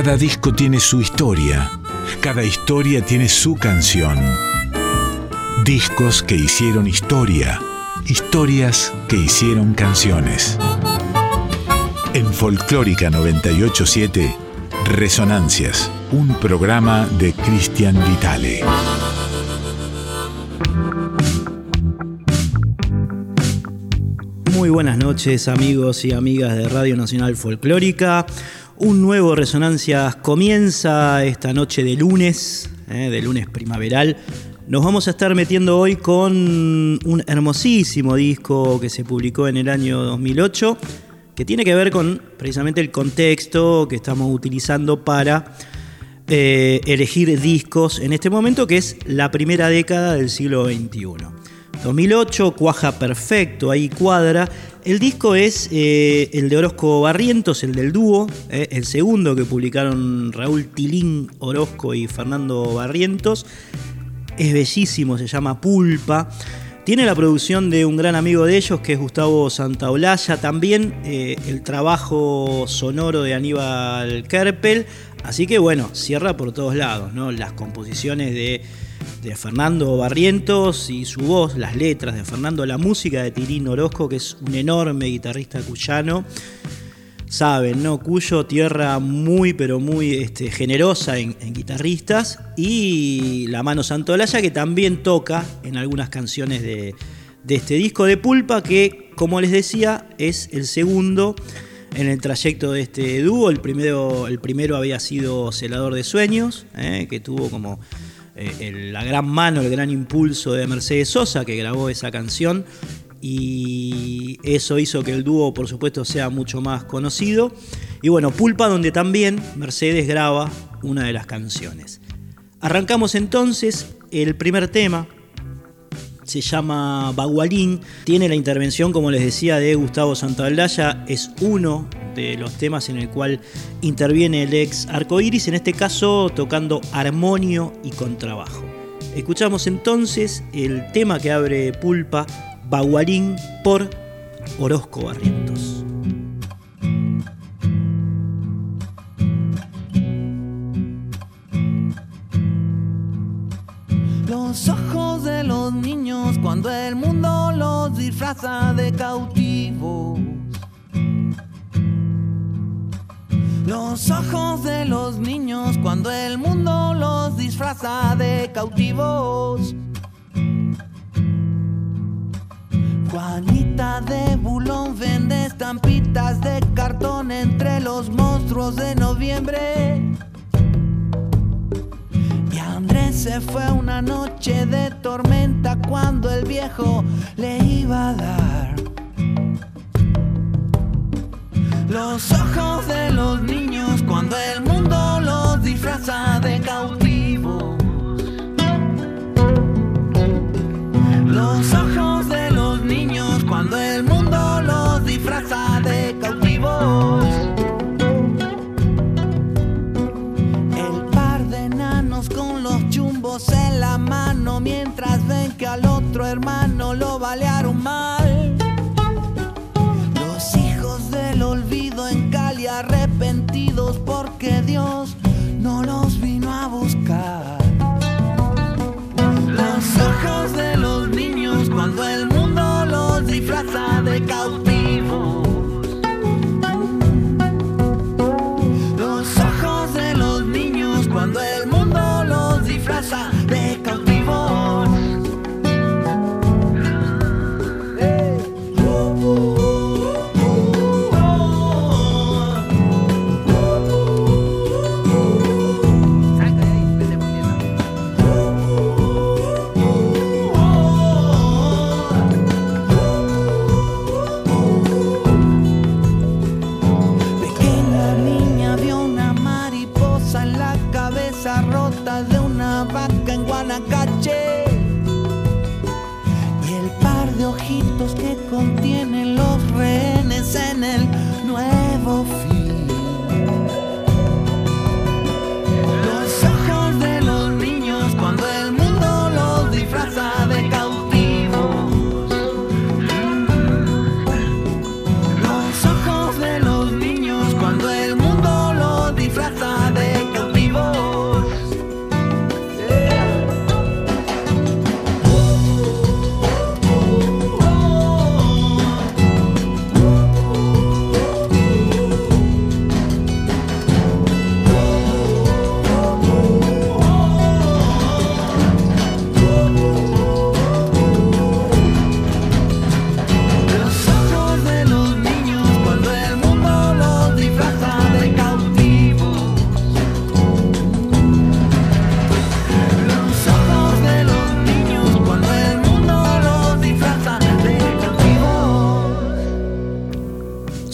Cada disco tiene su historia, cada historia tiene su canción. Discos que hicieron historia, historias que hicieron canciones. En Folclórica 987, Resonancias, un programa de Cristian Vitale. Muy buenas noches amigos y amigas de Radio Nacional Folclórica. Un nuevo Resonancias comienza esta noche de lunes, eh, de lunes primaveral. Nos vamos a estar metiendo hoy con un hermosísimo disco que se publicó en el año 2008, que tiene que ver con precisamente el contexto que estamos utilizando para eh, elegir discos en este momento, que es la primera década del siglo XXI. 2008, cuaja perfecto, ahí cuadra. El disco es eh, el de Orozco Barrientos, el del dúo, eh, el segundo que publicaron Raúl Tilín Orozco y Fernando Barrientos. Es bellísimo, se llama Pulpa. Tiene la producción de un gran amigo de ellos, que es Gustavo Santaolalla. También eh, el trabajo sonoro de Aníbal Kerpel. Así que bueno, cierra por todos lados, ¿no? Las composiciones de de Fernando Barrientos y su voz, las letras de Fernando, la música de Tirín Orozco, que es un enorme guitarrista cuyano. Saben, ¿no? Cuyo tierra muy, pero muy este, generosa en, guitarristas. Y la mano Santolaya, que también toca en algunas canciones de, este disco de Pulpa, que, como les decía, es el segundo en el trayecto de este dúo. El primero, el primero había sido Celador de Sueños, ¿eh? que tuvo como eh, la gran mano, el gran impulso de Mercedes Sosa, que grabó esa canción. Y eso hizo que el dúo, por supuesto, sea mucho más conocido. Y bueno, Pulpa, donde también Mercedes graba una de las canciones. Arrancamos entonces el primer tema, se llama Bagualín, tiene la intervención, como les decía, de Gustavo Santaldaya, es uno de los temas en el cual interviene el ex Arcoiris, en este caso tocando armonio y contrabajo. Escuchamos entonces el tema que abre Pulpa, Bagualín, por Orozco Barrientos. Cuando el mundo los disfraza de cautivos. Los ojos de los niños cuando el mundo los disfraza de cautivos. Juanita de Bulón vende estampitas de cartón entre los monstruos de noviembre. Andrés se fue una noche de tormenta cuando el viejo le iba a dar. Los ojos de los niños cuando el mundo los disfraza de cautivos. Los ojos de los niños cuando el mundo los disfraza de cautivos. En la mano mientras ven que al otro hermano lo balearon mal. Los hijos del olvido en Cali arrepentidos porque Dios no los vino a buscar. Los ojos de los niños cuando el mundo los disfraza de cautivos.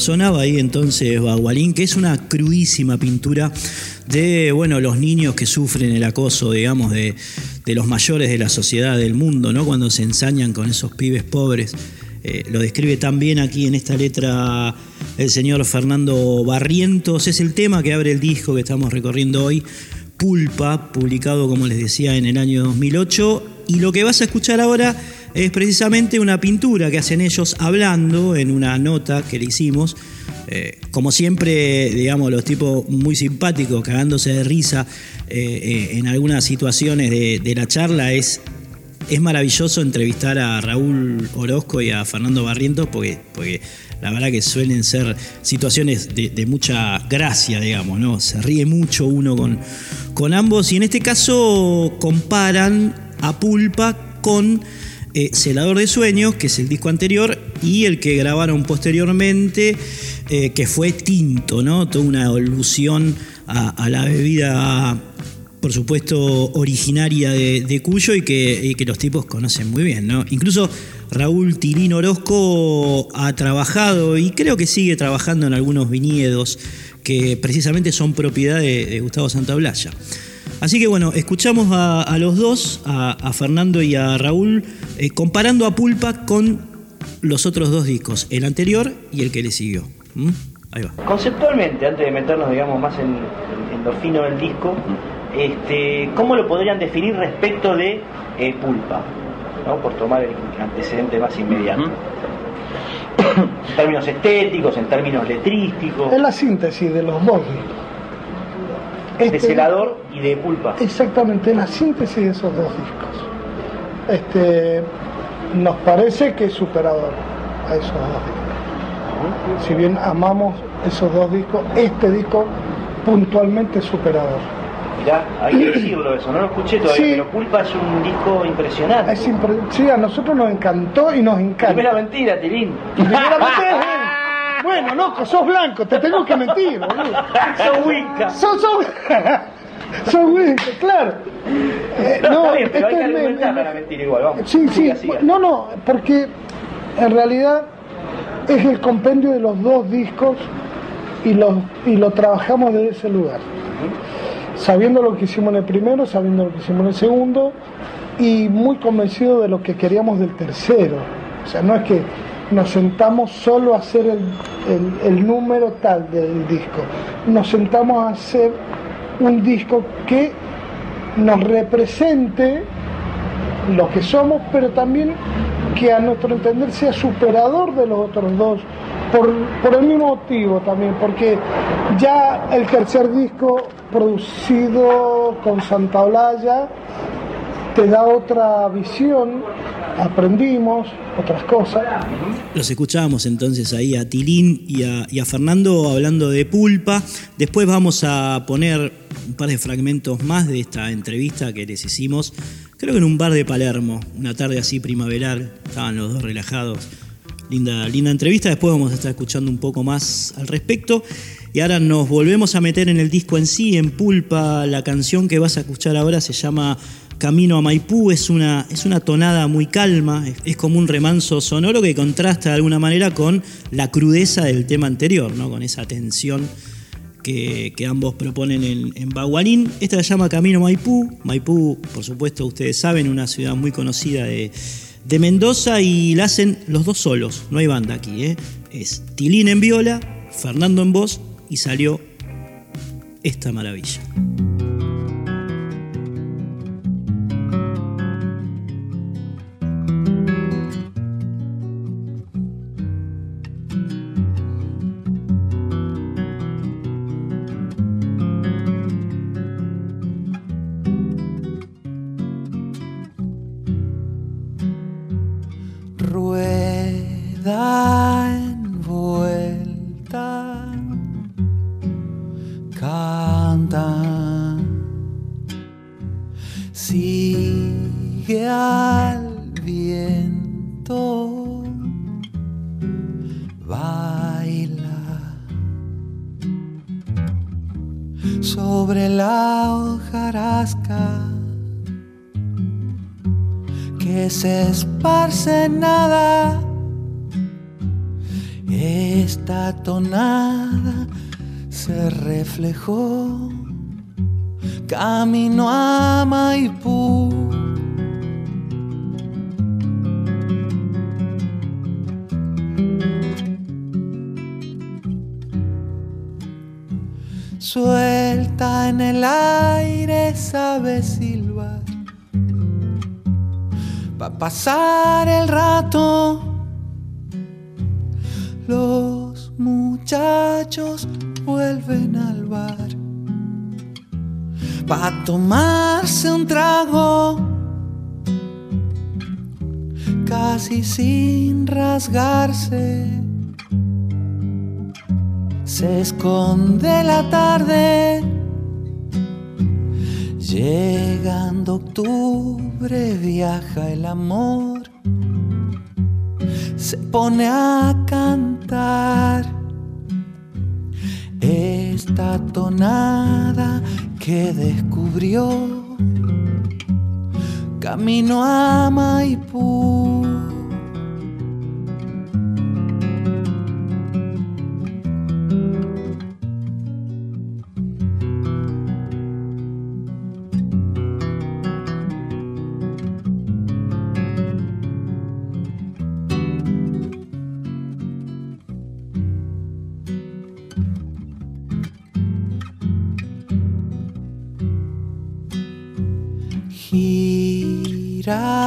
Sonaba ahí entonces Bagualín, que es una crudísima pintura de bueno, los niños que sufren el acoso, digamos, de, los mayores de la sociedad del mundo, ¿no? Cuando se ensañan con esos pibes pobres. Eh, lo describe también aquí en esta letra el señor Fernando Barrientos. Es el tema que abre el disco que estamos recorriendo hoy, Pulpa, publicado, como les decía, en el año 2008. Y lo que vas a escuchar ahora es precisamente una pintura que hacen ellos hablando en una nota que le hicimos. Eh, como siempre, digamos, los tipos muy simpáticos, cagándose de risa eh, eh, en algunas situaciones de, la charla, es, es maravilloso entrevistar a Raúl Orozco y a Fernando Barrientos porque, porque la verdad que suelen ser situaciones de, mucha gracia, digamos, ¿no? Se ríe mucho uno con, con ambos y en este caso comparan a Pulpa con eh, Celador de Sueños, que es el disco anterior, y el que grabaron posteriormente, eh, que fue Tinto, ¿no? Toda una alusión a, la bebida, por supuesto, originaria de, Cuyo y que, los tipos conocen muy bien, ¿no? Incluso Raúl Tirín Orozco ha trabajado y creo que sigue trabajando en algunos viñedos que precisamente son propiedad de, de Gustavo Santaolalla. Así que bueno, escuchamos a, los dos, a, Fernando y a Raúl, eh, comparando a Pulpa con los otros dos discos, el anterior y el que le siguió. ¿Mm? Ahí va. Conceptualmente, antes de meternos digamos más en, lo fino del disco, este, ¿cómo lo podrían definir respecto de eh, Pulpa? Por tomar el antecedente más inmediato. en términos estéticos, en términos letrísticos. Es la síntesis de los dos discos de este celador y de pulpa. Exactamente, la síntesis de esos dos discos. Este, nos parece que es superador a esos dos discos. Si bien amamos esos dos discos, este disco puntualmente es superador. Ya, hay que decirlo eso, no lo escuché todavía, pero Pulpa es un disco impresionante. Sí, a nosotros nos encantó y nos encanta. Primera mentira, Tilín. Primera mentira. Bueno, loco, sos blanco, te tengo que mentir, boludo. sos Winca. Sos, sos... sos Winca, claro. Eh, no, está bien, pero hay que argumentar para mentir igual, vamos. Sí, sí, no, no, porque en realidad es el compendio de los dos discos y lo, y lo trabajamos desde ese lugar. Sabiendo lo que hicimos en el primero, sabiendo lo que hicimos en el segundo y muy convencido de lo que queríamos del tercero. O sea, no es que nos sentamos solo a hacer el, número tal del disco, nos sentamos a hacer un disco que nos represente lo que somos, pero también que a nuestro entender sea superador de los otros dos, por, por, el mismo motivo también, porque ya el tercer disco producido con Santa Olaya te da otra visión aprendimos otras cosas. Los escuchábamos entonces ahí a Tilín y a, Fernando hablando de pulpa. Después vamos a poner un par de fragmentos más de esta entrevista que les hicimos, creo que en un bar de Palermo, una tarde así primaveral, estaban los dos relajados. Linda, linda entrevista, después vamos a estar escuchando un poco más al respecto. Y ahora nos volvemos a meter en el disco en sí, en Pulpa. La canción que vas a escuchar ahora se llama Camino a Maipú es una, es una tonada muy calma, es, como un remanso sonoro que contrasta de alguna manera con la crudeza del tema anterior, ¿no? con esa tensión que, ambos proponen en, en, Baguanín. Esta se llama Camino a Maipú. Maipú, por supuesto, ustedes saben, una ciudad muy conocida de, Mendoza y la hacen los dos solos, no hay banda aquí. ¿eh? Es Tilín en viola, Fernando en voz y salió esta maravilla. Reflejó camino a Maipú. Suelta en el aire, sabe silbar. Va a pasar el rato. Tomarse un trago. Casi sin rasgarse se esconde la tarde. Llegando octubre viaja el amor, se pone a cantar esta tonada que descubrió camino a Maipú. child.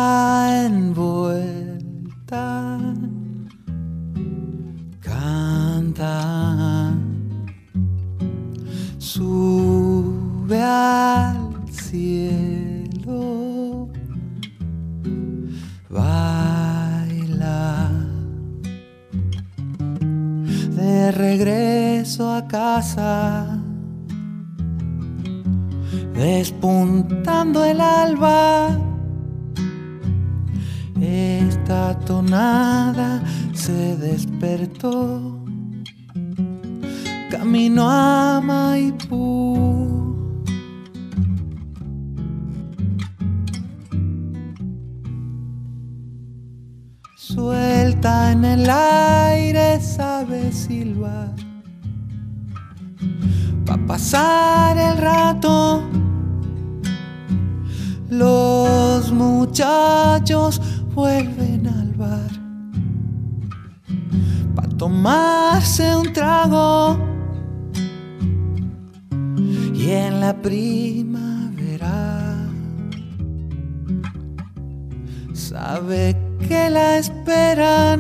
Primavera. Sabe que la esperan.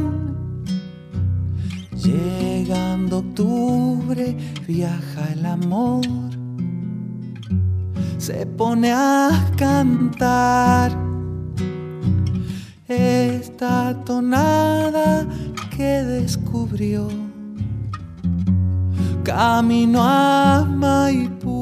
Llegando octubre viaja el amor. Se pone a cantar. Esta tonada que descubrió. Camino a Maipú.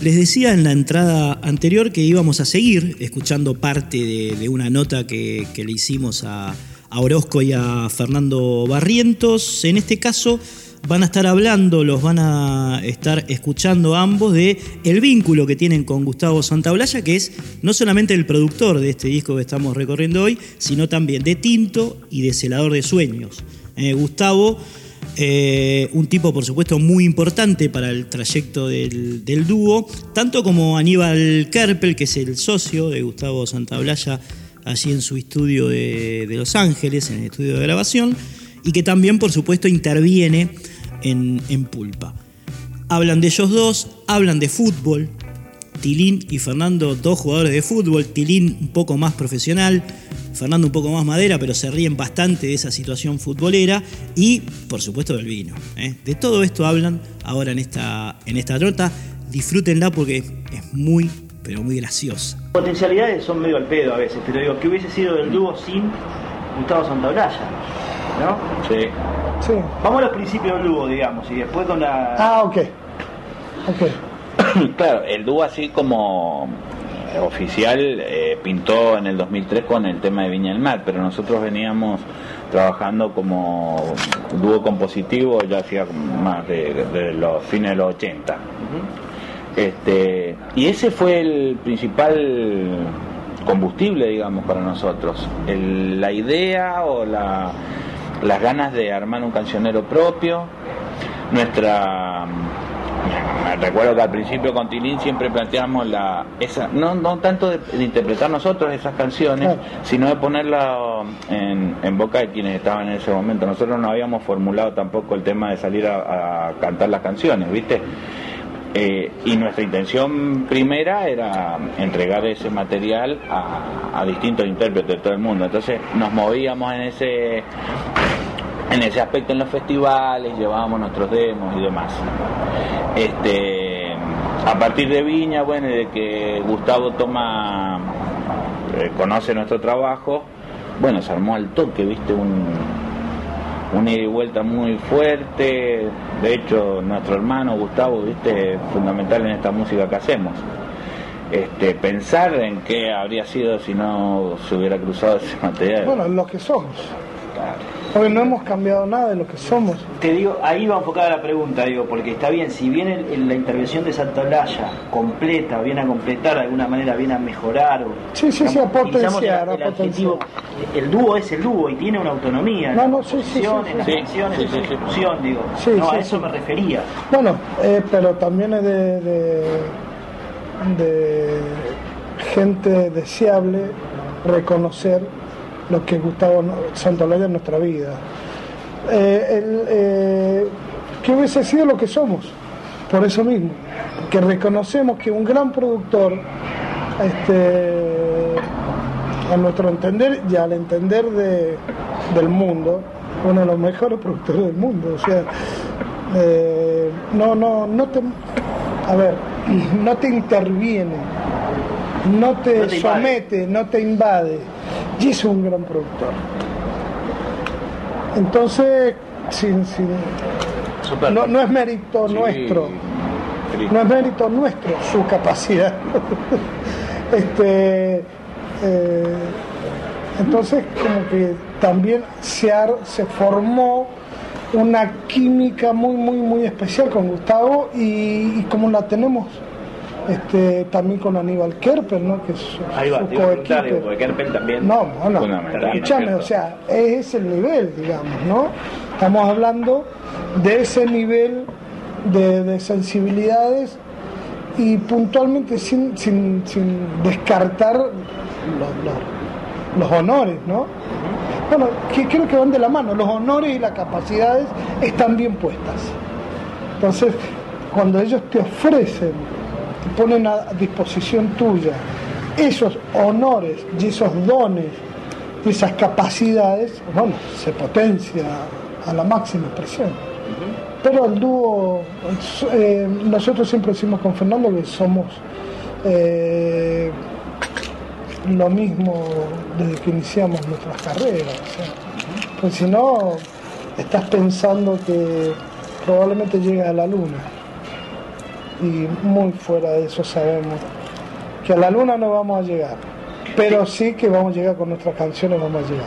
Les decía en la entrada anterior que íbamos a seguir escuchando parte de, una nota que, le hicimos a, Orozco y a Fernando Barrientos. En este caso van a estar hablando, los van a estar escuchando ambos de el vínculo que tienen con Gustavo Santaolalla, que es no solamente el productor de este disco que estamos recorriendo hoy, sino también de Tinto y de Celador de Sueños. Eh, Gustavo, eh, un tipo por supuesto muy importante para el trayecto del, dúo, tanto como Aníbal Kerpel, que es el socio de Gustavo Santaolalla allí en su estudio de Los Ángeles, en el estudio de grabación, y que también por supuesto interviene en, Pulpa. Hablan de ellos dos, hablan de fútbol. Tilín y Fernando, dos jugadores de fútbol. Tilín un poco más profesional, Fernando un poco más madera, pero se ríen bastante de esa situación futbolera. Y, por supuesto, del vino. ¿eh? De todo esto hablan ahora en esta, en esta nota. Disfrútenla porque es muy, pero muy graciosa. Potencialidades son medio al pedo a veces, pero digo, ¿qué hubiese sido del dúo sin Gustavo Santaolalla? ¿No? Sí. Vamos a los principios del dúo, digamos, y después con la... Ah, ok. claro, el dúo así como eh, oficial eh, pintó en el 2003 con el tema de Viña del Mar, pero nosotros veníamos trabajando como dúo compositivo ya hacía más de, los fines de los 80. este, y ese fue el principal combustible, digamos, para nosotros. El- la idea o la, las ganas de armar un cancionero propio, nuestra recuerdo que al principio con Tilín siempre planteamos la esa no no tanto de, de interpretar nosotros esas canciones Claro. sino de ponerla en, en boca de quienes estaban en ese momento. Nosotros no habíamos formulado tampoco el tema de salir a, a cantar las canciones viste Eh, y nuestra intención primera era entregar ese material a, a distintos intérpretes de todo el mundo. Entonces nos movíamos en ese en ese aspecto en los festivales, llevábamos nuestros demos y demás. Este, a partir de Viña, bueno, de que Gustavo toma, eh, conoce nuestro trabajo, bueno, se armó al toque, viste, un, un ida y vuelta muy fuerte. De hecho, nuestro hermano Gustavo, viste, es fundamental en esta música que hacemos. Este, pensar en qué habría sido si no se hubiera cruzado ese material. Bueno, lo que somos. Claro. Porque no hemos cambiado nada de lo que somos. Te digo, ahí va enfocada la pregunta, digo, porque está bien, si viene el- el- la intervención de Santa Olalla completa, viene a completar de alguna manera, viene a mejorar. O, Sí, sí, sí, a potenciar, el- el a adjetivo, El dúo es el dúo y tiene una autonomía. No, en no, las sí, sí, las canciones, en sí. ejecución, digo. Sí, no, sí, a eso sí. me refería. Bueno, eh, pero también es de, de, de gente deseable reconocer lo que Gustavo Santolaya en nuestra vida. Eh, el, eh, que hubiese sido lo que somos, por eso mismo, que reconocemos que un gran productor, este, a nuestro entender y al entender de- del mundo, uno de los mejores productores del mundo, o sea, eh, no, no, no te, a ver, no te interviene, no te, No te invade. somete, no te invade, y es un gran productor. Entonces, sin, no, no es mérito Sí, nuestro, no es mérito nuestro su capacidad. este, eh, entonces, como que también se, ar- se formó una química muy, muy, muy especial con Gustavo y, y como la tenemos este, también con Aníbal Kerper, ¿no? que es su, Ahí va, su digo, porque Kerpen también. No, bueno, escúchame, o sea, es el nivel, digamos, ¿no? Estamos hablando de ese nivel de, de sensibilidades y puntualmente sin, sin, sin descartar los, los- los honores, ¿no? Bueno, que creo que van de la mano, los honores y las capacidades están bien puestas. Entonces, cuando ellos te ofrecen, ponen a disposición tuya esos honores y esos dones, y esas capacidades, bueno, se potencia a la máxima expresión. Pero el dúo, eh, nosotros siempre decimos con Fernando que somos eh, lo mismo desde que iniciamos nuestras carreras. o sea, pues si no, estás pensando que probablemente llegas a la luna. Y muy fuera de eso sabemos que a la luna no vamos a llegar. Pero sí que vamos a llegar con nuestras canciones, vamos a llegar.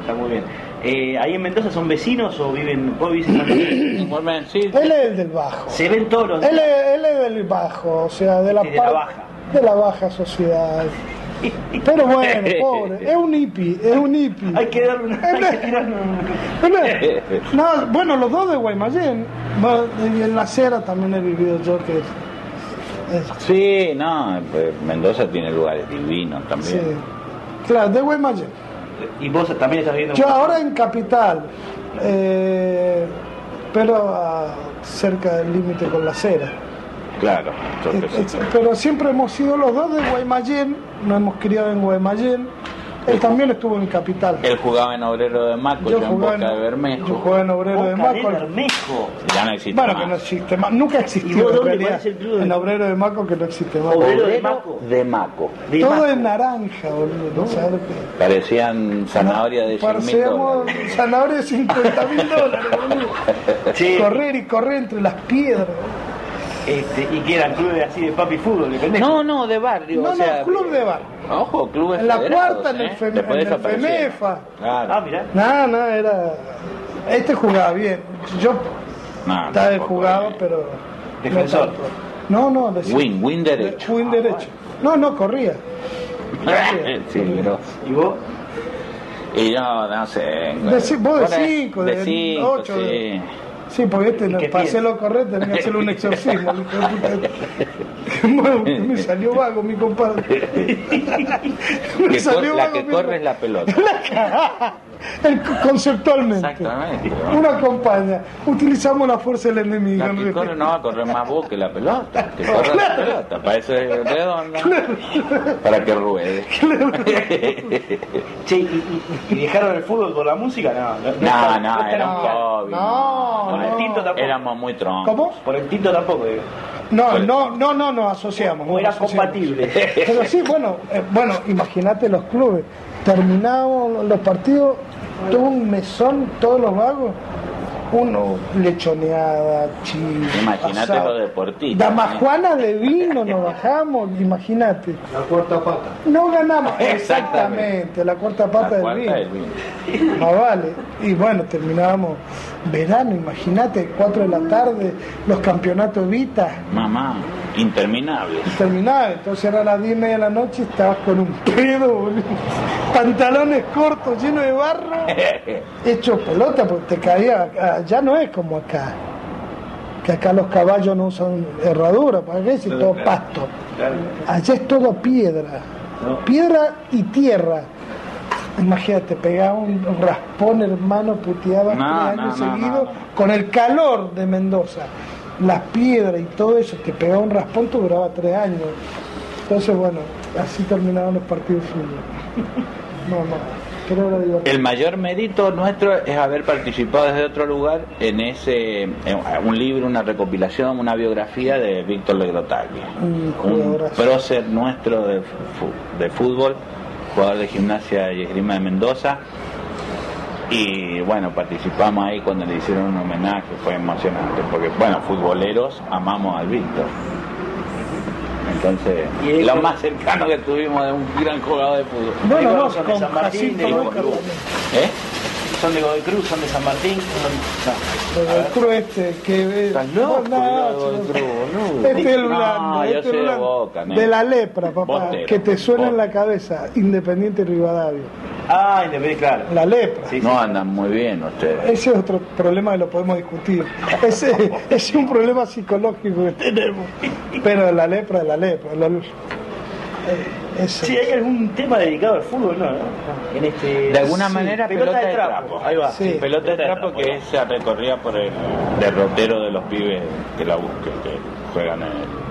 Está muy bien. Eh, ¿Ahí en Mendoza son vecinos o viven, vos vivís en sí, Él es el del bajo. Se ven todos los Él es, él es del bajo, o sea, de la, Sí, de la par- baja. de la baja sociedad. Pero bueno, pobre, es un hippie, es un hippie. Hay que darle una. Hay que tirarle un- Bueno, no, bueno, los dos de Guaymallén. En la acera también he vivido yo que es- Sí, no, pues Mendoza tiene lugares divinos sí. también. Claro, de Guaymallén. Y vos también estás viviendo. Yo ahora en Capital, eh, pero ah, cerca del límite con la acera. Claro, Eh, entonces, eh, Pero siempre hemos sido los dos de Guaymallén, nos hemos criado en Guaymallén. Él también estuvo en Capital. él jugaba en Obrero de Maco, yo, en jugaba Boca de yo Bermejo. jugaba en Obrero de Boca de Maco. Bermejo. Ya no existe Bueno, más. que no existe más, nunca ¿Y existió vos en dónde realidad. parece el club de- En Obrero de Maco que no existe más. Obrero de Maco. de Maco. De Todo Maco. es naranja, boludo. ¿no sabes Parecían zanahoria de 100 mil Parecemos dólares. zanahoria de 50 mil dólares, boludo. Sí. Correr y correr entre las piedras. Este, y que eran clubes así de papi fútbol, de pendejo. No, no, de barrio. No, o sea, no, club de bar. Ojo, clubes En la cuarta, en el ¿eh? En el. Femefa. Claro. Ah, mirá. No, no, era. Este jugaba bien. Yo No, estaba jugado, eh. pero. Defensor. No, no, no decía- Win, win derecho. Win derecho. No, no, corría. sí. ¿Y vos? Y yo, no sé. De vos de por ahí- cinco, de cinco, ocho, sí. de- Sí, porque este no, para hacerlo correcto tenía que hacerle un exorcismo. me salió vago mi compadre. Me Que salió la vago que mi- corre es la pelota. El- conceptualmente. Exactamente. Uno acompaña. Utilizamos la fuerza del enemigo. La que corre no va a correr más vos que la pelota. Que corre la pelota. Para eso es redonda. Para que ruede. Che, ¿y, y- y dejaron el fútbol por la música? No, no, No, era un hobby. No, Con el no. tinto tampoco. Éramos muy troncos. ¿Cómo? Por el tinto tampoco, digo. No, no, no, no nos asociamos. No era asociamos. compatible. Pero sí, bueno, eh, bueno, imagínate los clubes. Terminaban los partidos, todo un mesón, todos los vagos. Uno lechoneada, chivo. Imagínate los deportistas. Damajuana de vino nos bajamos, imagínate. La cuarta pata. No ganamos, Exactamente. exactamente, la cuarta pata La del cuarta vino. del vino. No vale. Y bueno, terminábamos verano, imagínate, 4 de la tarde, los campeonatos Vita. Mamá, interminable. terminaba, entonces era las 10 y media de la noche y estabas con un pedo, boludo. pantalones cortos llenos de barro, hecho pelota, porque te caía, ya no es como acá, que acá los caballos no usan herradura, ¿para qué? Si todo pasto. Allá es todo piedra, piedra y tierra. Imagínate, pegaba un raspón, hermano, puteaba No, años seguidos con el calor de Mendoza. Las piedras y todo eso, te pegaba un raspón, te duraba tres años. Entonces, bueno, así terminaban los partidos. No, no, divertido. El mayor mérito nuestro es haber participado desde otro lugar en ese en un libro, una recopilación, una biografía de Víctor Legrotaglia, Un un prócer nuestro de, de fútbol, jugador de gimnasia y esgrima de Mendoza. Y bueno, participamos ahí cuando le hicieron un homenaje, fue emocionante, porque bueno, futboleros amamos al Víctor. Entonces, Y lo más cercano que tuvimos de un gran jugador de fútbol. Bueno, no, con San Martín, Jacinto de. ¿Eh? Son de Godoy Cruz, son de San Martín. Son... Pero el cruz este, que... Estás loco, No, no. Cruz, boludo. Este es el No, este es de. Boca. De la lepra, papá, Bostero, que te suena en la cabeza, Independiente Rivadavia. Ah, Independiente, claro. La lepra. Sí, sí. No andan muy bien ustedes. Ese es otro problema que lo podemos discutir. Ese, es un problema psicológico que tenemos. Pero la lepra, de la lepra. lo- eh, eso. Sí, hay algún tema dedicado al fútbol, ¿no? En este... De alguna Sí, manera, pelota, de trapo. Ahí va. Sí. Pelota de trapo que se recorría por el derrotero de los pibes que la busquen, que juegan en el...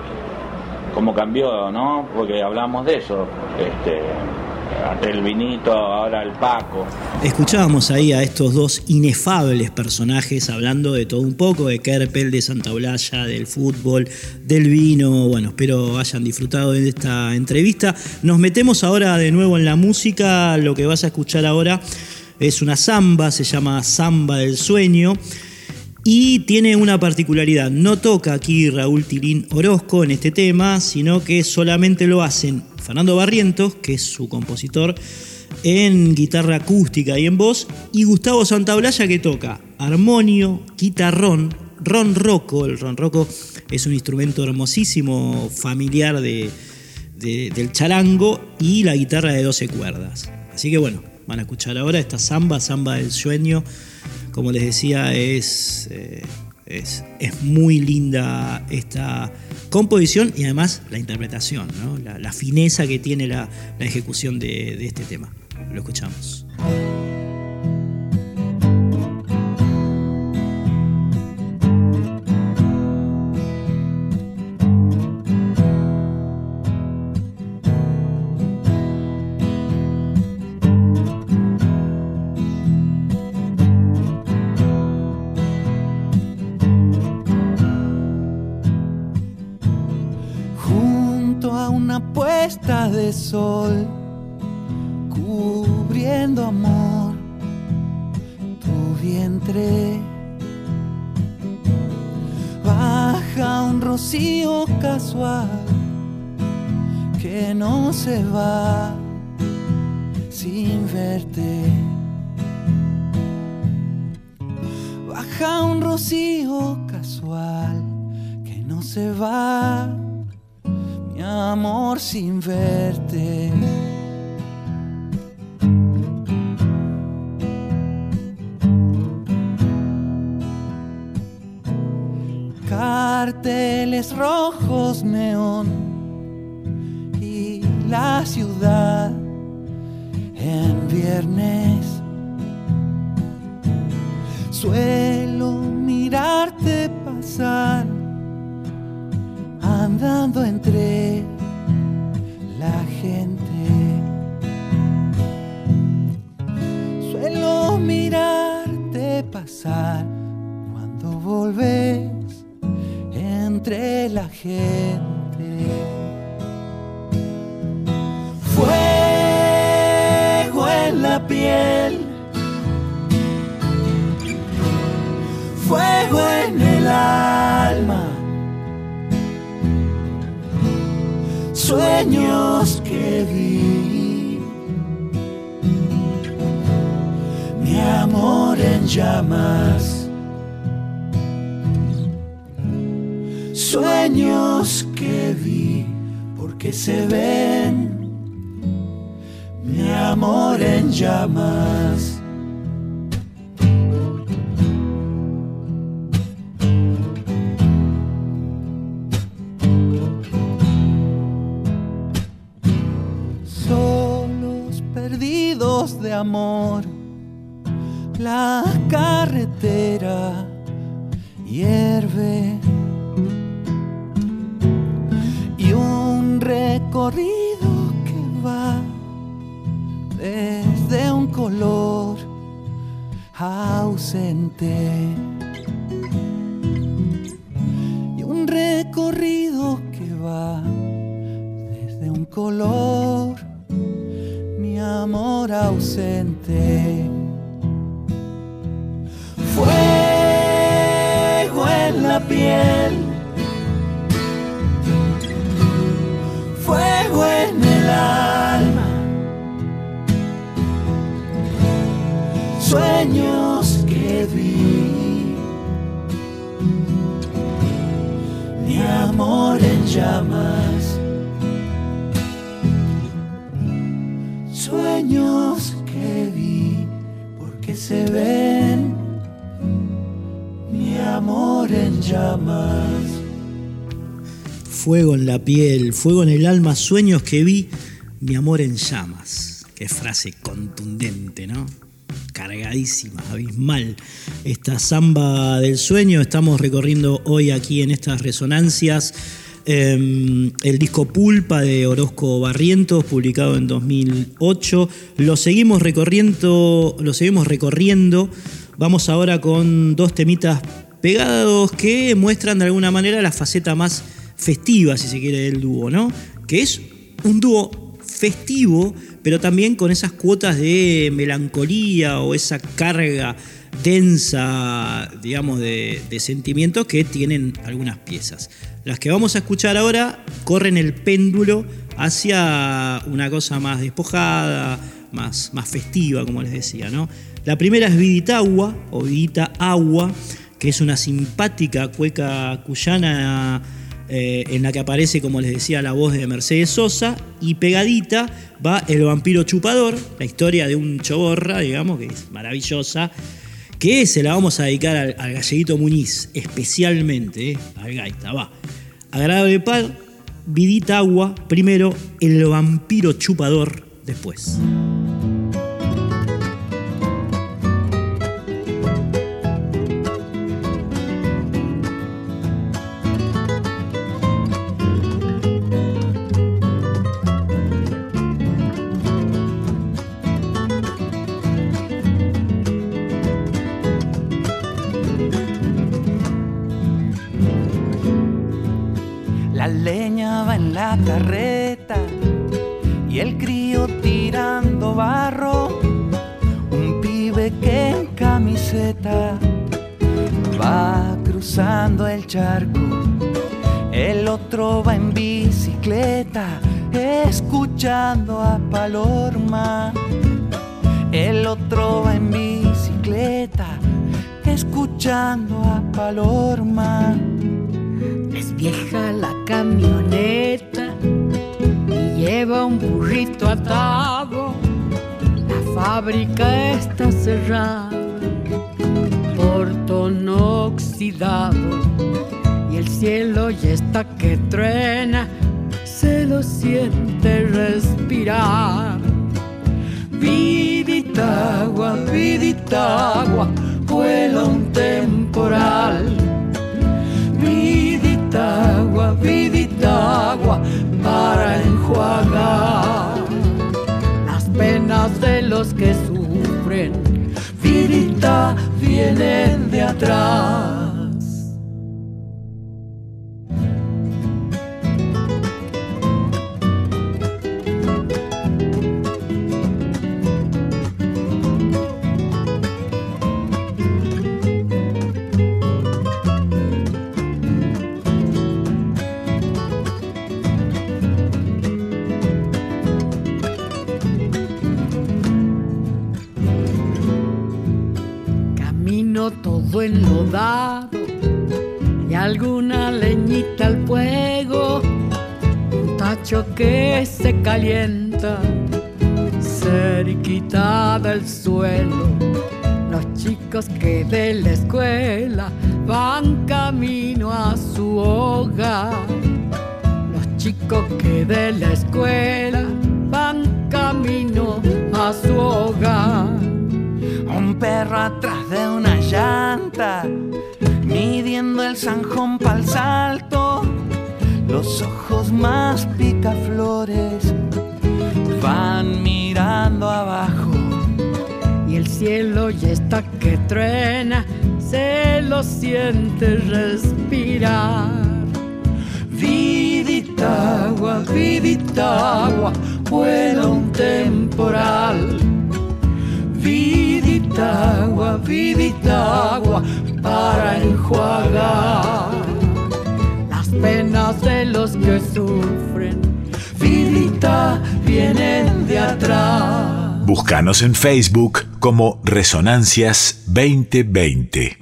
¿Cómo cambió, no? Porque hablamos de eso. Este, el vinito, ahora el Paco. Escuchábamos ahí a estos dos inefables personajes hablando de todo un poco, de Kerpel, de Santa Olalla, del fútbol, del vino. Bueno, espero hayan disfrutado de esta entrevista. Nos metemos ahora de nuevo en la música. Lo que vas a escuchar ahora es una samba, se llama Samba del Sueño. Y tiene una particularidad, no toca aquí Raúl Tilín Orozco en este tema, sino que solamente lo hacen Fernando Barrientos, que es su compositor, en guitarra acústica y en voz, y Gustavo Santaolalla que toca armonio, guitarrón, ronroco, el ronroco es un instrumento hermosísimo, familiar de, de- del charango, y la guitarra de 12 cuerdas. Así que bueno, van a escuchar ahora esta samba, samba del sueño, como les decía, es, eh, es, es muy linda esta composición y además la interpretación, la, la fineza que tiene la, la ejecución de, de este tema. Lo escuchamos. amor sin verte. Carteles rojos, neón y la ciudad en viernes. Gente. Fuego en la piel. Fuego en el alma. Sueños que vi. Mi amor en llamas. Sueños que vi, porque se ven mi amor en llamas. Solos perdidos de amor, la carretera hierve recorrido que va desde un color ausente. Y un recorrido que va desde un color mi amor ausente. Fuego en la piel llamas fuego en la piel, fuego en el alma, sueños que vi, mi amor en llamas. Qué frase contundente, ¿no? Cargadísima, abismal. Esta samba del sueño estamos recorriendo hoy aquí en estas resonancias. Em, el disco Pulpa de Orozco Barrientos, publicado en 2008. Lo seguimos recorriendo, lo seguimos recorriendo. Vamos ahora con dos temitas pegados que muestran de alguna manera la faceta más festiva, si se quiere, del dúo, ¿no? Que es un dúo festivo, pero también con esas cuotas de melancolía o esa carga densa, digamos, de, sentimientos que tienen algunas piezas. Las que vamos a escuchar ahora corren el péndulo hacia una cosa más despojada, más, más festiva, como les decía, ¿no? La primera es Viditagua, o Vidita Agua, que es una simpática cueca cuyana eh, en la que aparece, como les decía, la voz de Mercedes Sosa, y pegadita va El vampiro chupador, la historia de un choborra, digamos, que es maravillosa, que se la vamos a dedicar al, galleguito Muñiz, especialmente, eh, al gaita, va. Agradable par, vidita agua, primero, El vampiro chupador, después. Todo enlodado y alguna leñita al fuego, un tacho que se calienta cerquita del suelo. Los chicos que de la escuela van camino a su hogar. Los chicos que de la escuela van camino a su hogar. Un perro atrás de una midiendo el zanjón pa'l salto. Los ojos más picaflores van mirando abajo. y el cielo ya está que truena, se lo siente respirar. Vidita agua, vidita agua, vuela un temporal. Vidita agua, vidita agua, para enjuagar las penas de los que sufren. Vidita vienen de atrás. Búscanos en Facebook como Resonancias 2020.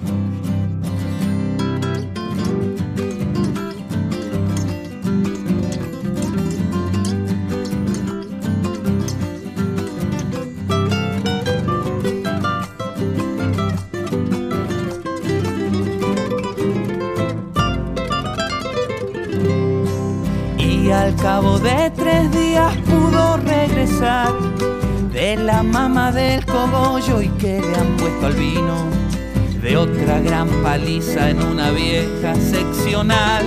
Puesto al vino de otra gran paliza en una vieja seccional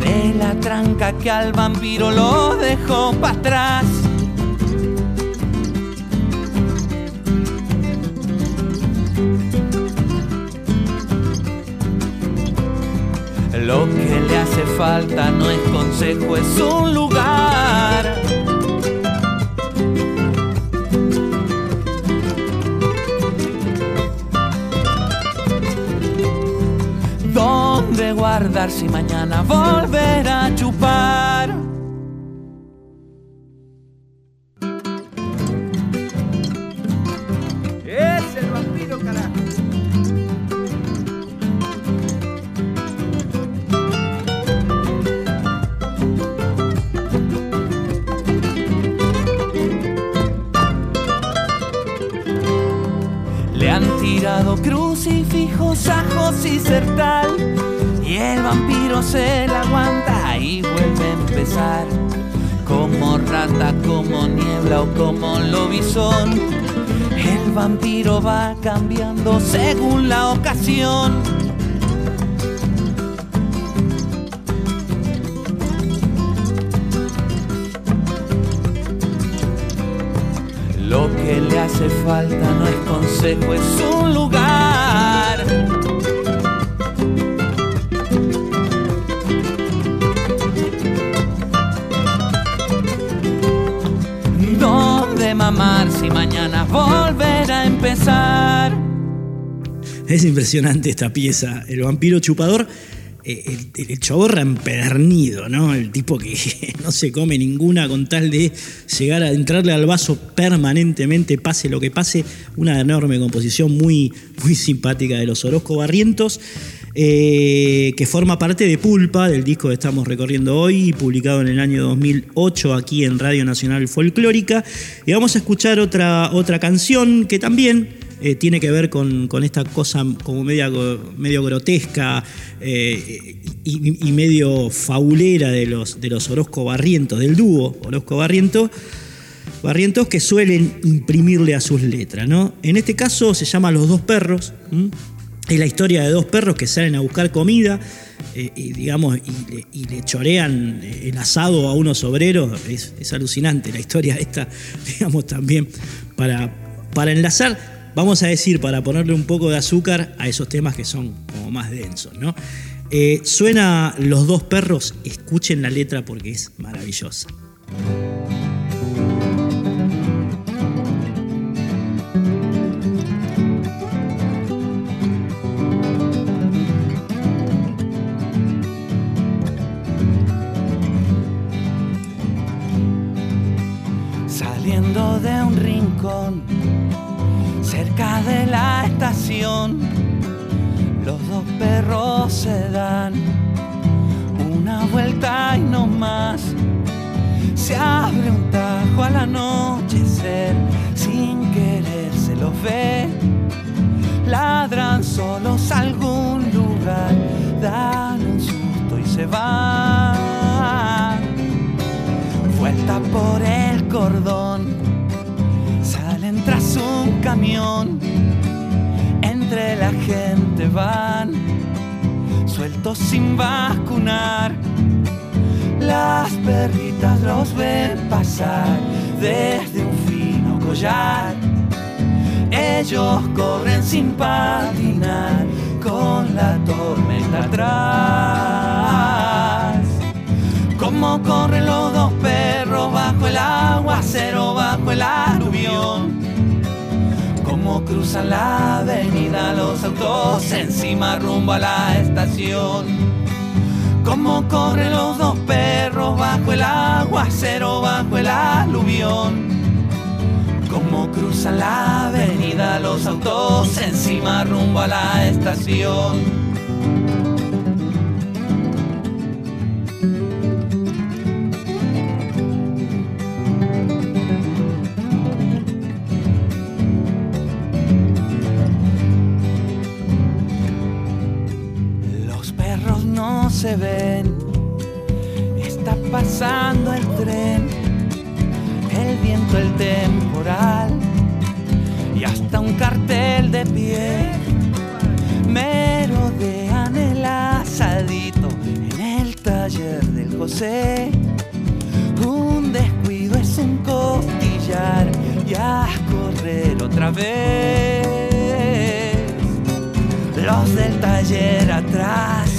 de la tranca que al vampiro lo dejó para atrás. Lo que le hace falta no es consejo, es un lugar. Guardar si mañana volverá a chupar? Como rata, como niebla o como lobizón. El vampiro va cambiando según la ocasión. Lo que le hace falta no es consejo, es mañana volverá a empezar? Es impresionante esta pieza. El vampiro chupador, eh, el, el chaborra empernido, ¿no? El tipo que no se come ninguna con tal de llegar a entrarle al vaso permanentemente, pase lo que pase. Una enorme composición muy, muy simpática de los Orozco Barrientos. Eh, que forma parte de Pulpa, del disco que estamos recorriendo hoy, publicado en el año 2008 aquí en Radio Nacional Folclórica. Y vamos a escuchar otra, otra canción que también eh, tiene que ver con, esta cosa como media, medio grotesca eh, y, medio faulera de los, de los Orozco Barrientos, del dúo Orozco Barrientos. Barrientos que suelen imprimirle a sus letras. ¿no? En este caso se llama Los dos perros. Es la historia de dos perros que salen a buscar comida eh, y, digamos, y le, chorean el asado a unos obreros. Es, alucinante la historia esta, digamos, también para, para enlazar, vamos a decir, para ponerle un poco de azúcar a esos temas que son como más densos, ¿no? Eh, suena Los dos perros, escuchen la letra porque es maravillosa. Cerca de la estación, los dos perros se dan una vuelta y no más. Se abre un tajo al anochecer, sin querer se los ve. Ladran solos a algún lugar, dan un susto y se van. Vuelta por el cordón tras un camión. Entre la gente van, sueltos sin vacunar. Las perritas los ven pasar desde un fino collar. Ellos corren sin patinar con la tormenta atrás. Como corren los dos perros bajo el aguacero, bajo el aluvión cruzan la avenida los autos encima rumbo a la estación. Como corren los dos perros bajo el aguacero, bajo el aluvión. Como cruzan la avenida los autos encima rumbo a la estación. Se ven. Está pasando el tren, el viento, el temporal y hasta un cartel de pie. Me rodean el asadito en el taller del José. Un descuido es un costillar y a correr otra vez. Los del taller atrás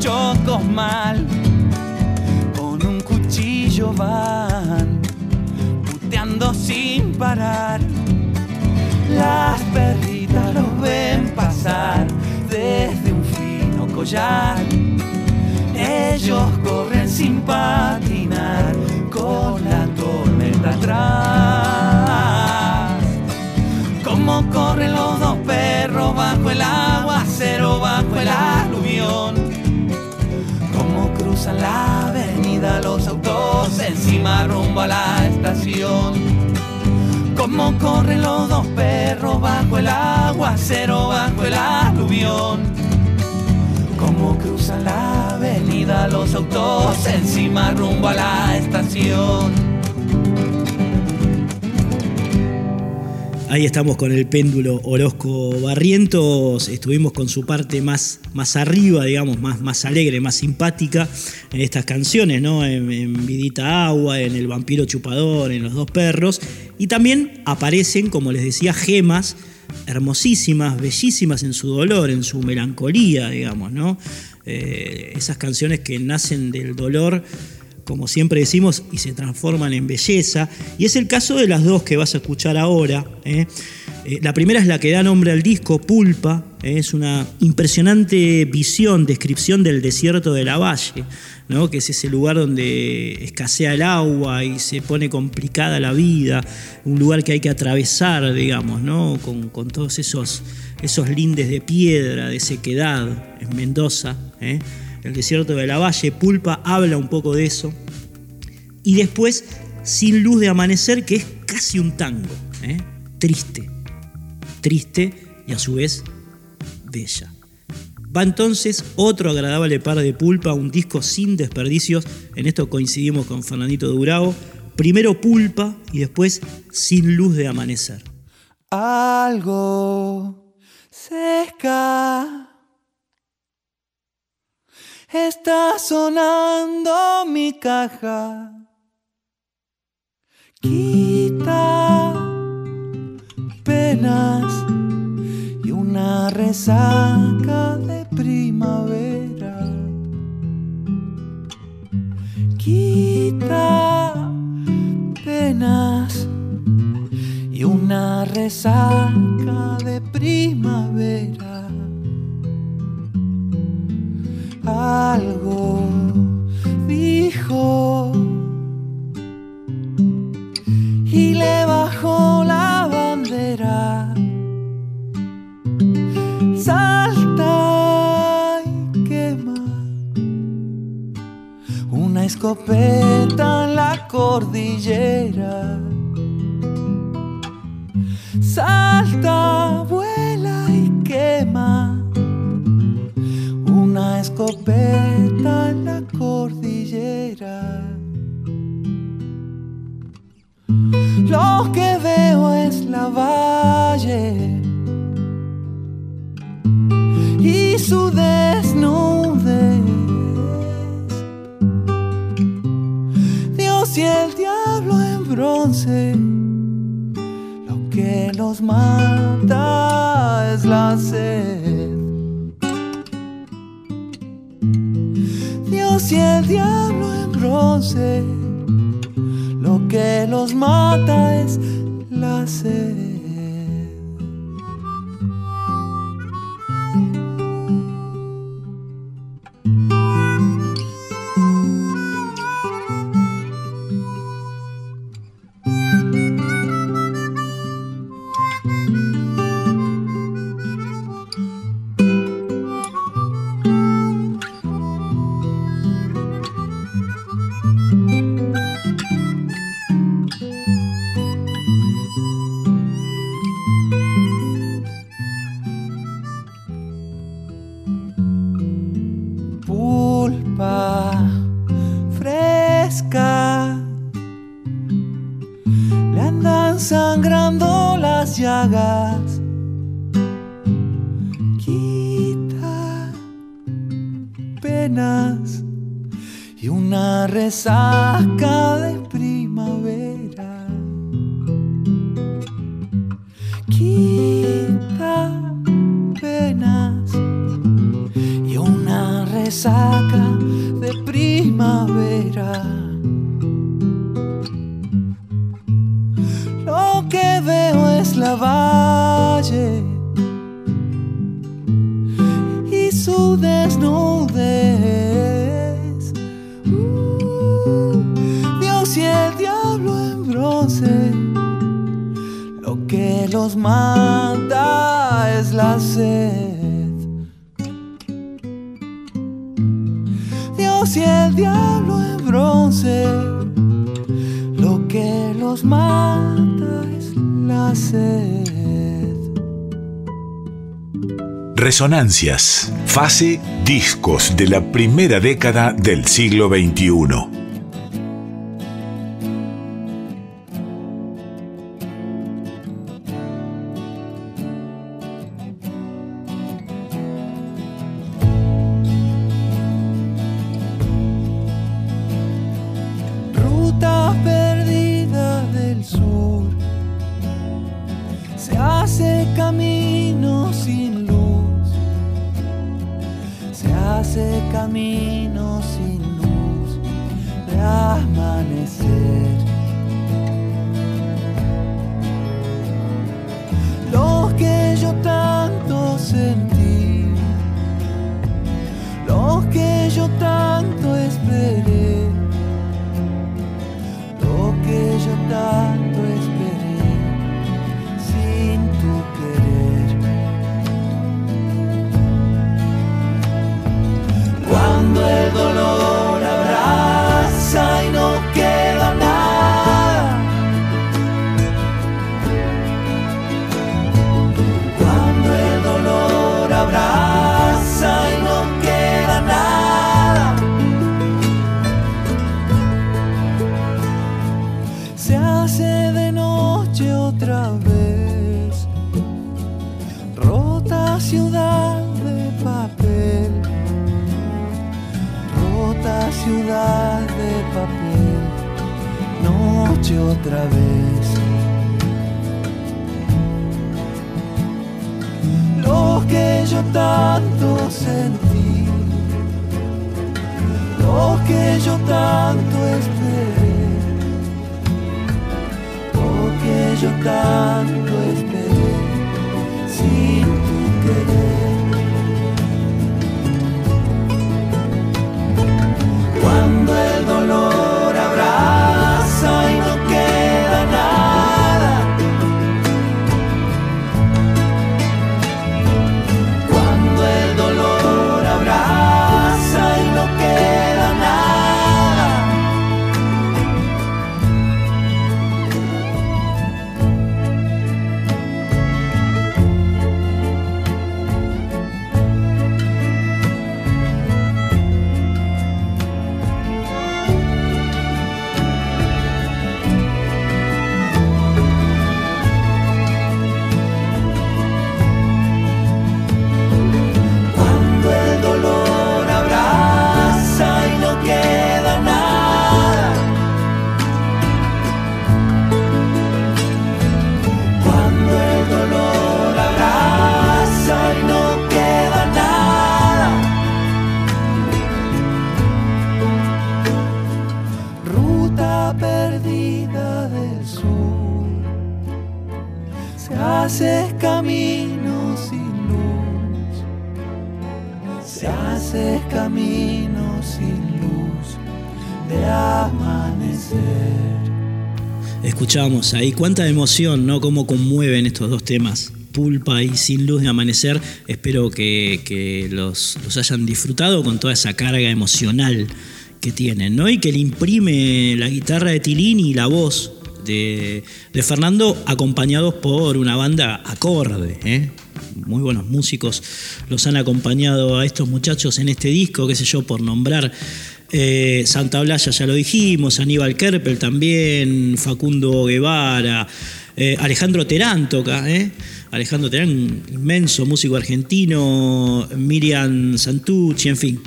chocos mal, con un cuchillo van, puteando sin parar. Las perritas los ven pasar desde un fino collar. Ellos corren sin patinar con la tormenta atrás. Como corren los dos perros bajo el aguacero, bajo el aluvión la avenida los autos encima rumbo a la estación. Como corren los dos perros bajo el aguacero, bajo el aluvión. Como cruzan la avenida los autos encima rumbo a la estación. Ahí estamos con el péndulo Orozco Barrientos, estuvimos con su parte más, más arriba, digamos, más, más alegre, más simpática en estas canciones, ¿no? En, Vidita Agua, en El Vampiro Chupador, en Los Dos Perros, y también aparecen, como les decía, gemas hermosísimas, bellísimas en su dolor, en su melancolía, digamos, ¿no? Eh, esas canciones que nacen del dolor como siempre decimos, y se transforman en belleza. Y es el caso de las dos que vas a escuchar ahora. ¿eh? Eh, la primera es la que da nombre al disco, Pulpa. ¿eh? Es una impresionante visión, descripción del desierto de la Valle, ¿no? que es ese lugar donde escasea el agua y se pone complicada la vida, un lugar que hay que atravesar, digamos, ¿no? con, con todos esos, esos lindes de piedra, de sequedad en Mendoza el desierto de la Valle, Pulpa habla un poco de eso. Y después, Sin luz de amanecer, que es casi un tango. ¿eh? triste, triste y a su vez bella. Va entonces otro agradable par de pulpa, un disco sin desperdicios. En esto coincidimos con Fernandito Durao. Primero pulpa y después sin luz de amanecer. Algo seca. Está sonando mi caja. Quita penas y una resaca de primavera. Quita penas y una resaca de primavera. Algo dijo y le bajó la bandera. Salta y quema una escopeta en la cordillera. Salta, vuela y quema una escopeta Lo que los mata es la sed. Dios y el diablo en bronce. Lo que los mata es la sed. Pulpa fresca. Le andan sangrando las llagas. Quita penas y una resaca de los mata es la sed. Dios y el diablo en bronce. Lo que los mata es la sed. Resonancias, fase discos de la primera década del siglo XXI. Otra vez. Lo que yo tanto sentí, lo que yo tanto esperé, lo que yo tanto esperé, Escuchábamos ahí cuánta emoción, ¿no? Cómo conmueven estos dos temas. Pulpa y Sin Luz de Amanecer. Espero que, los, hayan disfrutado con toda esa carga emocional que tienen, ¿no? Y que le imprime la guitarra de Tilín y la voz de, de Fernando, acompañados por una banda acorde, ¿eh? Muy buenos músicos los han acompañado a estos muchachos en este disco, qué sé yo, por nombrar. Eh, Santa Blaya ya lo dijimos, Aníbal Kerpel también, Facundo Guevara, eh, Alejandro Terán toca, ¿eh? Alejandro Terán, inmenso músico argentino, Miriam Santucci, en fin,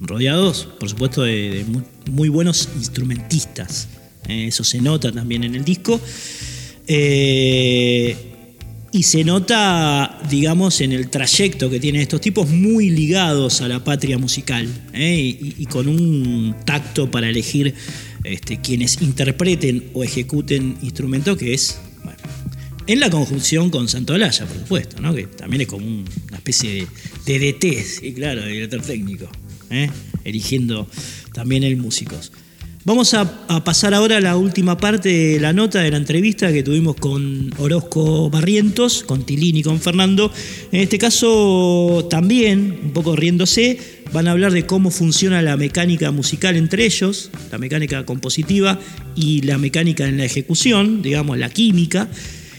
rodeados, por supuesto, de, muy, buenos instrumentistas. eso se nota también en el disco. Y se nota, digamos, en el trayecto que tienen estos tipos muy ligados a la patria musical ¿eh? y, con un tacto para elegir este, quienes interpreten o ejecuten instrumentos que es, bueno, en la conjunción con Santolaya, por supuesto, ¿no? que también es como un- una especie de, de DT, sí, claro, de director técnico, ¿eh? eligiendo también el músicos. Vamos a, pasar ahora a la última parte de la nota de la entrevista que tuvimos con Orozco Barrientos, con Tilín y con Fernando. En este caso también, un poco riéndose, van a hablar de cómo funciona la mecánica musical entre ellos, la mecánica compositiva y la mecánica en la ejecución, digamos, la química.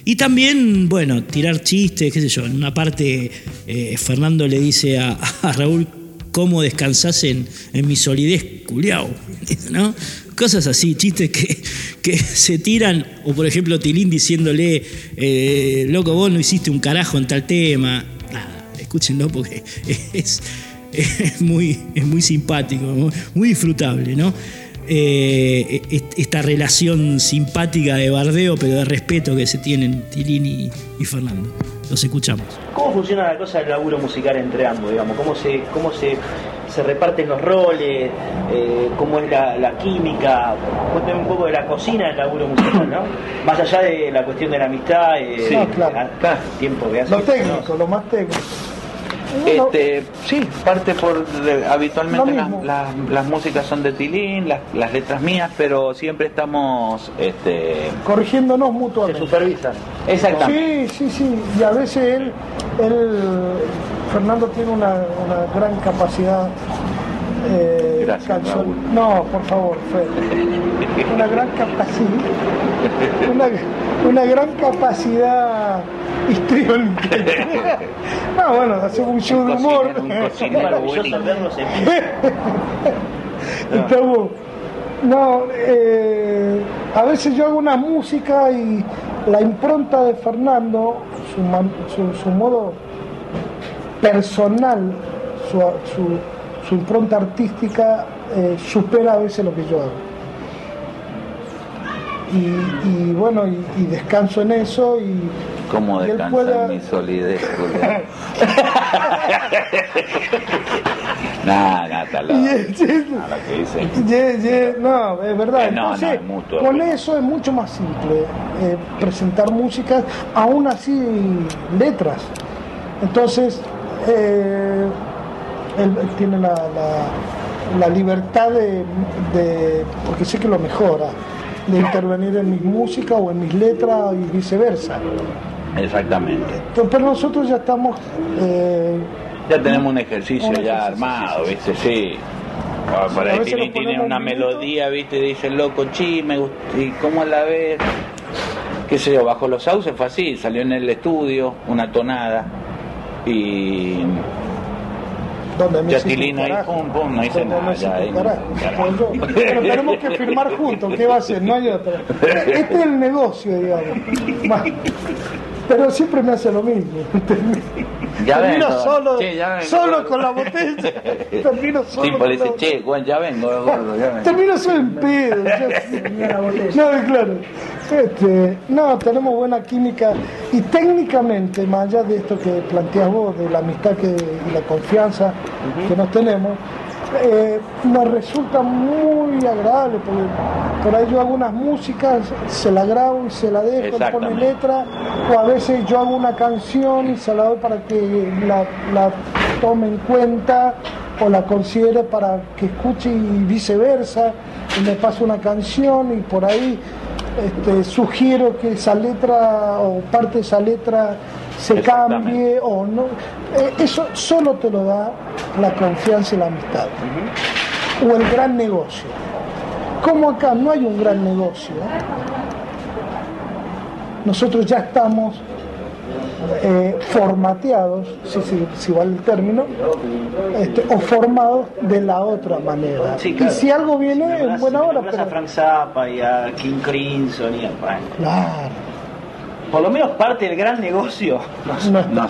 Y también, bueno, tirar chistes, qué sé yo. En una parte, eh, Fernando le dice a Raúl cómo descansás en, en mi solidez, culiao, ¿no? Cosas así, chistes que, que se tiran, o por ejemplo Tilín diciéndole, eh, loco, vos no hiciste un carajo en tal tema. Nada, escúchenlo porque es, es muy, es muy simpático, muy disfrutable, ¿no? Eh, est- esta relación simpática de bardeo, pero de respeto que se tienen Tilín y, Fernando. Los escuchamos. ¿Cómo funciona la cosa del laburo musical entre ambos, digamos? ¿Cómo se, cómo se, se reparten los roles? Eh, ¿Cómo es la, la química? Cuéntame un poco de la cocina del laburo musical, ¿no? Más allá de la cuestión de la amistad, eh, Sí, claro. el tiempo que hace. Lo técnico, lo más técnico. Este, sí, parte por habitualmente las, músicas son de Tilín, las, las letras mías, pero siempre estamos este corrigiéndonos Se mutuamente. supervisan. exactamente. Sí, sí, sí. Y a veces él, él Fernando tiene una, una gran capacidad. eh, Gracias, canción- Raúl. No, por favor, Fede. Una gran capacidad. Una, una gran capacidad histriónica. No, bueno, hacemos un show de humor. Estamos. No, eh, a veces yo hago una música y la impronta de Fernando, su, man- su, su modo personal, su, su- su impronta artística eh, supera a veces lo que yo hago. Y, y bueno, y, y descanso en eso y, ¿Cómo y él descansa pueda- mi solidez, Julián? Nah, nah, está loco. Que dice. No, es verdad. No, no, Entonces, es mutuo. con eso es mucho más simple eh, presentar música, aún así letras. Entonces, eh, él, él tiene la, la- la libertad de, de- porque sé que lo mejora, de intervenir en mis música o en mis letras y viceversa. Exactamente. Pero, nosotros ya estamos... eh, Ya tenemos un ejercicio Un ya armado, sí, ¿viste? Sí. Por ahí tiene, tiene una melodía, ¿viste? Dice loco, chi, me gusta, ¿y cómo la ves? Qué sé yo, bajo los sauces fue así, salió en el estudio, una tonada, y donde hiciste un ahí, pum, pum, no hice nada, ya ahí no- Pero tenemos que firmar juntos, ¿qué va a ser? No hay otra. Este es el negocio, digamos. Pero siempre me hace lo mismo. Ya Termino vengo. solo, Che, ya vengo. solo con la botella. Termino solo. Sí, la dice, che, Juan, ya vengo, gordo, ya vengo. Termino solo en pedo. yo- No, claro. Este, no, tenemos buena química y técnicamente, más allá de esto que planteas vos, de la amistad que, y la confianza que nos tenemos, eh, nos resulta muy agradable porque por ahí yo hago unas músicas, se la grabo y se la dejo, le letra, o a veces yo hago una canción y se la doy para que la, la tome en cuenta o la considere para que escuche y viceversa, y me pasa una canción y por ahí este, sugiero que esa letra o parte de esa letra se cambie o no. Eh, eso solo te lo da la confianza y la amistad. O el gran negocio. Como acá no hay un gran negocio, nosotros ya estamos eh, formateados, si, si- si vale el término, este, o formados de la otra manera. Sí, claro. Y si algo viene Si en buena hora, nombras a pero... Frank Zappa y a King Crimson y a, bueno, Claro. por lo menos parte del gran negocio. no No. No no.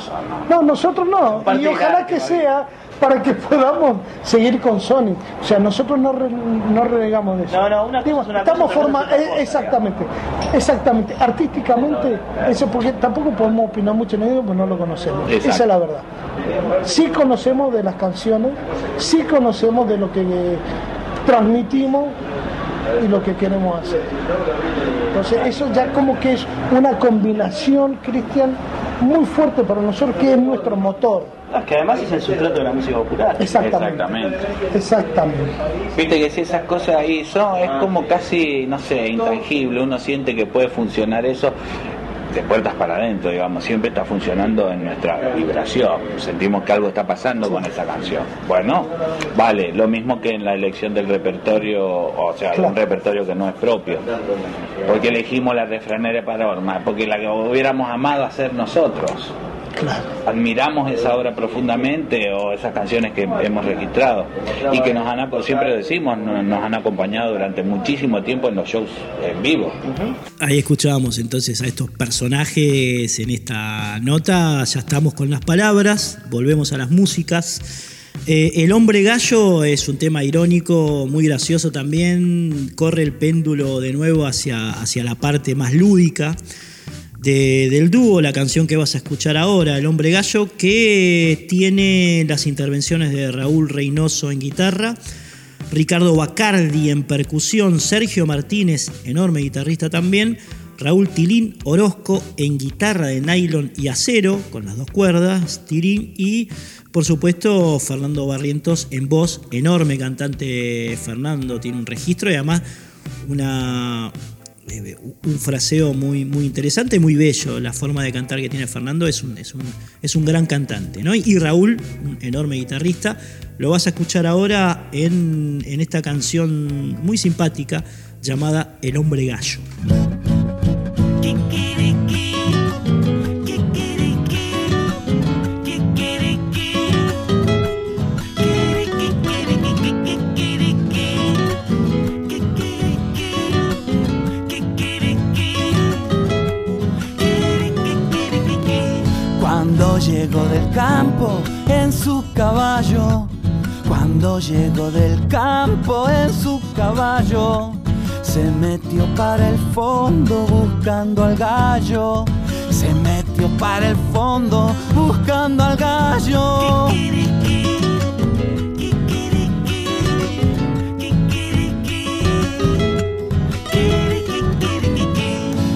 No, nosotros no. Y ojalá que sea para que podamos seguir con Sony. O sea, nosotros no, re- no renegamos de eso. No, no, una cosa Digo, es una estamos cosa, forma- eh, exactamente, exactamente. Artísticamente, eso porque tampoco podemos opinar mucho en ello, pues no lo conocemos. Exacto. Esa es la verdad. Sí conocemos de las canciones, sí conocemos de lo que transmitimos y lo que queremos hacer. Entonces eso ya como que es una combinación, Cristian, muy fuerte para nosotros, que es nuestro motor. No, es que además es el sustrato de la música popular. Exactamente. Exactamente. Exactamente. Viste que si esas cosas ahí son, es como casi, no sé, intangible, uno siente que puede funcionar eso de puertas para adentro, digamos, siempre está funcionando en nuestra vibración, sentimos que algo está pasando con esa canción. Bueno, vale, lo mismo que en la elección del repertorio, o sea, un repertorio que no es propio, porque elegimos la refranera para Orma, porque la que hubiéramos amado hacer nosotros Claro. admiramos esa obra profundamente o esas canciones que hemos registrado y que nos han, siempre lo decimos, no- nos han acompañado durante muchísimo tiempo en los shows en vivo. Ahí escuchábamos entonces a estos personajes en esta nota, ya estamos con las palabras, volvemos a las músicas. Eh, el hombre gallo es un tema irónico, muy gracioso también, corre el péndulo de nuevo hacia, hacia la parte más lúdica de- del dúo, la canción que vas a escuchar ahora, El hombre gallo, que tiene las intervenciones de Raúl Reynoso en guitarra, Ricardo Bacardi en percusión, Sergio Martínez, enorme guitarrista también, Raúl Tilín Orozco en guitarra de nylon y acero, con las dos cuerdas, Tilín, y por supuesto Fernando Barrientos en voz, enorme cantante Fernando, tiene un registro y además una, un fraseo muy, muy interesante, muy bello. La forma de cantar que tiene Fernando es un, es un, es un gran cantante. ¿no? Y Raúl, un enorme guitarrista, lo vas a escuchar ahora en, en esta canción muy simpática llamada El hombre gallo. Del campo en su caballo, cuando llegó del campo en su caballo, se metió para el fondo buscando al gallo. Se metió para el fondo buscando al gallo.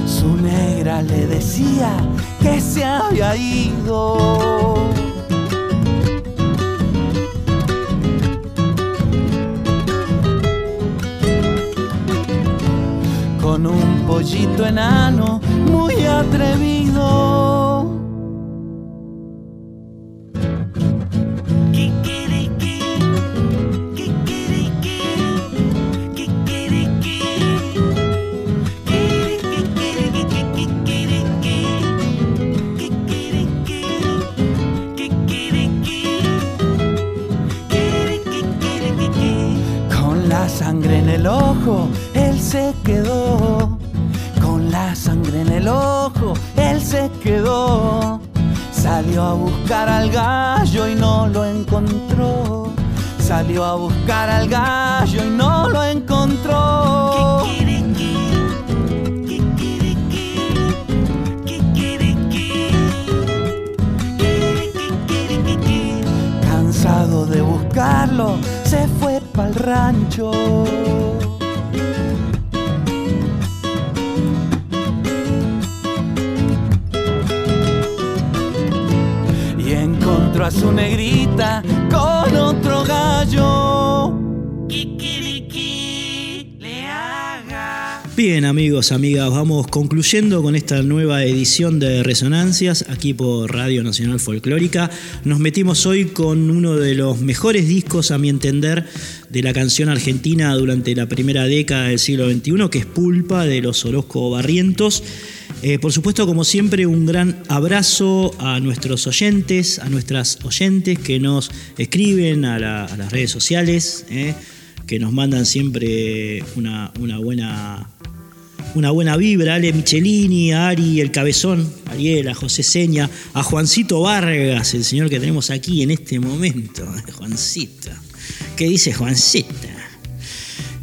Su negra le decía que se había ido. Con un pollito enano muy atrevido. La sangre en el ojo, él se quedó. Con la sangre en el ojo, él se quedó. Salió a buscar al gallo y no lo encontró. Salió a buscar al gallo y no lo encontró. Cansado de buscarlo, se fue pa'l rancho. Y encontró a su negrita con otro gallo. le haga. Bien amigos, amigas, vamos concluyendo con esta nueva edición de Resonancias aquí por Radio Nacional Folclórica. Nos metimos hoy con uno de los mejores discos, a mi entender, de la canción argentina durante la primera década del siglo XXI, que es Pulpa de los Orozco Barrientos. Eh, por supuesto, como siempre, un gran abrazo a nuestros oyentes, a nuestras oyentes que nos escriben a, la- a las redes sociales, eh, que nos mandan siempre una, una buena una buena vibra, Ale Michelini, a Ari el Cabezón, Ariel, a José Seña, a Juancito Vargas, el señor que tenemos aquí en este momento. Juancito. ¿Qué dice Juancita?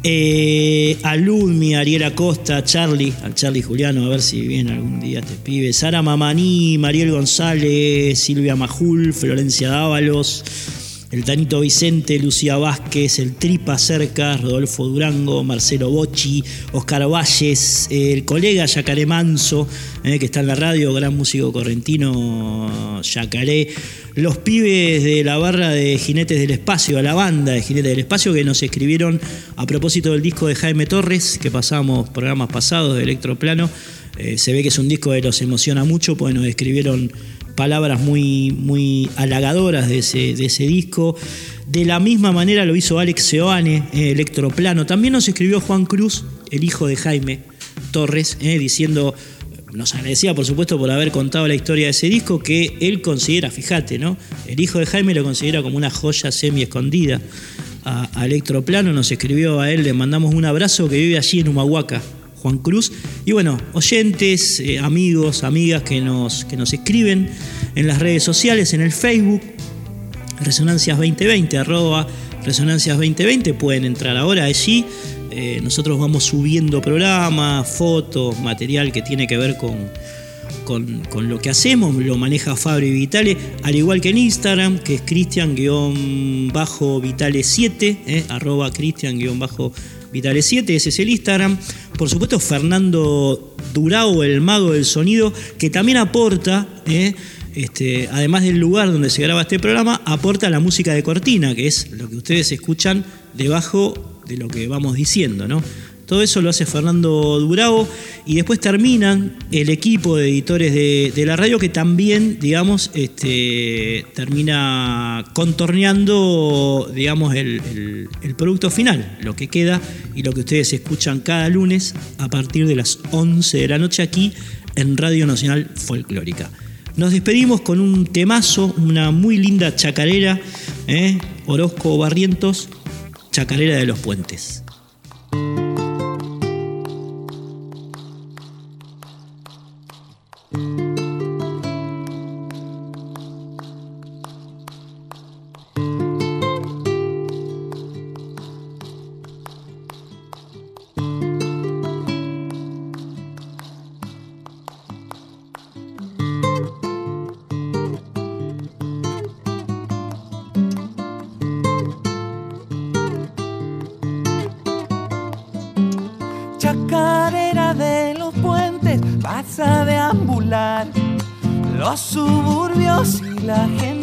Eh, a Ludmi, a Ariel Acosta, Charlie, al Charlie Juliano, a ver si viene algún día este pibe. Sara Mamaní, Mariel González, Silvia Majul, Florencia Dávalos, el Tanito Vicente, Lucía Vázquez, el Tripa Cerca, Rodolfo Durango, Marcelo Bocci, Oscar Valles, el colega Yacaré Manso, eh, que está en la radio, gran músico correntino Yacaré, los pibes de la barra de Jinetes del Espacio, a la banda de Jinetes del Espacio, que nos escribieron a propósito del disco de Jaime Torres, que pasamos programas pasados de Electroplano. Eh, se ve que es un disco que los emociona mucho, porque nos escribieron palabras muy, muy halagadoras de ese, de ese disco. De la misma manera lo hizo Alex Seoane, eh, Electroplano. También nos escribió Juan Cruz, el hijo de Jaime Torres, eh, diciendo, nos agradecía por supuesto por haber contado la historia de ese disco, que él considera, fíjate, ¿no? El hijo de Jaime lo considera como una joya semi escondida. A, Electroplano nos escribió a él, le mandamos un abrazo que vive allí en Humahuaca. Juan Cruz. Y bueno, oyentes, eh, amigos, amigas que nos, que nos escriben en las redes sociales, en el Facebook, Resonancias 2020, arroba Resonancias 2020, pueden entrar ahora allí. Eh, nosotros vamos subiendo programas, fotos, material que tiene que ver con, con, con lo que hacemos, lo maneja Fabri Vitale, al igual que en Instagram, que es Cristian-Vitale7, eh, arroba Cristian-Vitale7, ese es el Instagram. Por supuesto, Fernando Durao, el mago del sonido, que también aporta, eh, este, además del lugar donde se graba este programa, aporta la música de cortina, que es lo que ustedes escuchan debajo de lo que vamos diciendo, ¿no? Todo eso lo hace Fernando Durao y después terminan el equipo de editores de, la radio que también, digamos, este, termina contorneando, digamos, el, el- el producto final, lo que queda y lo que ustedes escuchan cada lunes a partir de las 11 de la noche aquí en Radio Nacional Folclórica. Nos despedimos con un temazo, una muy linda chacarera, ¿eh? Orozco Barrientos, Chacarera de los Puentes. Suburbios y la gente